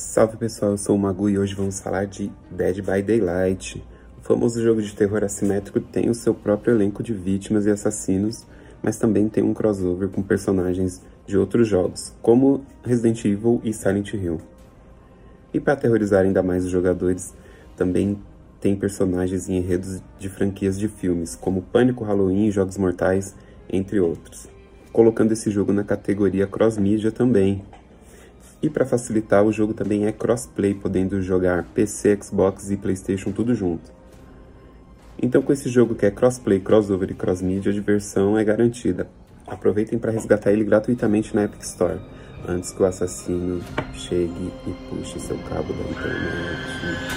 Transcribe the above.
Salve pessoal, eu sou o Magu e hoje vamos falar de Dead by Daylight. O famoso jogo de terror assimétrico tem o seu próprio elenco de vítimas e assassinos, mas também tem um crossover com personagens de outros jogos, como Resident Evil e Silent Hill. E para aterrorizar ainda mais os jogadores, também tem personagens em enredos de franquias de filmes, como Pânico, Halloween e Jogos Mortais, entre outros. Colocando esse jogo na categoria cross-mídia também, e para facilitar, o jogo também é crossplay, podendo jogar PC, Xbox e PlayStation tudo junto. Então, com esse jogo que é crossplay, crossover e crossmedia, a diversão é garantida. Aproveitem para resgatar ele gratuitamente na Epic Store, antes que o assassino chegue e puxe seu cabo da internet.